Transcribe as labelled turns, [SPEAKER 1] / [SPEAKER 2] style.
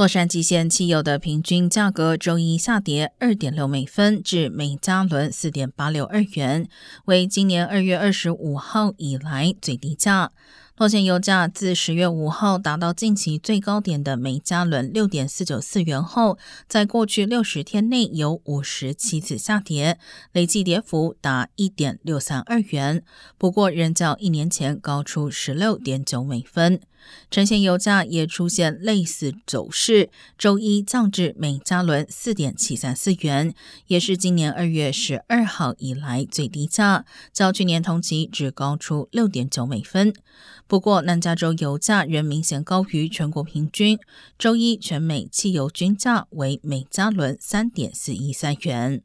[SPEAKER 1] 洛杉矶县汽油的平均价格周一下跌二点六美分，至每加仑四点八六二元，为今年二月二十五号以来最低价。洛县油价自十月五号达到近期最高点的每加仑六点四九四元后，在过去六十天内有五十七次下跌，累计跌幅达一点六三二元。不过，仍较一年前高出十六点九美分。城县油价也出现类似走势，周一降至每加仑四点七三四元，也是今年二月十二号以来最低价，较去年同期只高出六点九美分。不过，南加州油价仍明显高于全国平均，周一全美汽油均价为每加仑三点四一三元。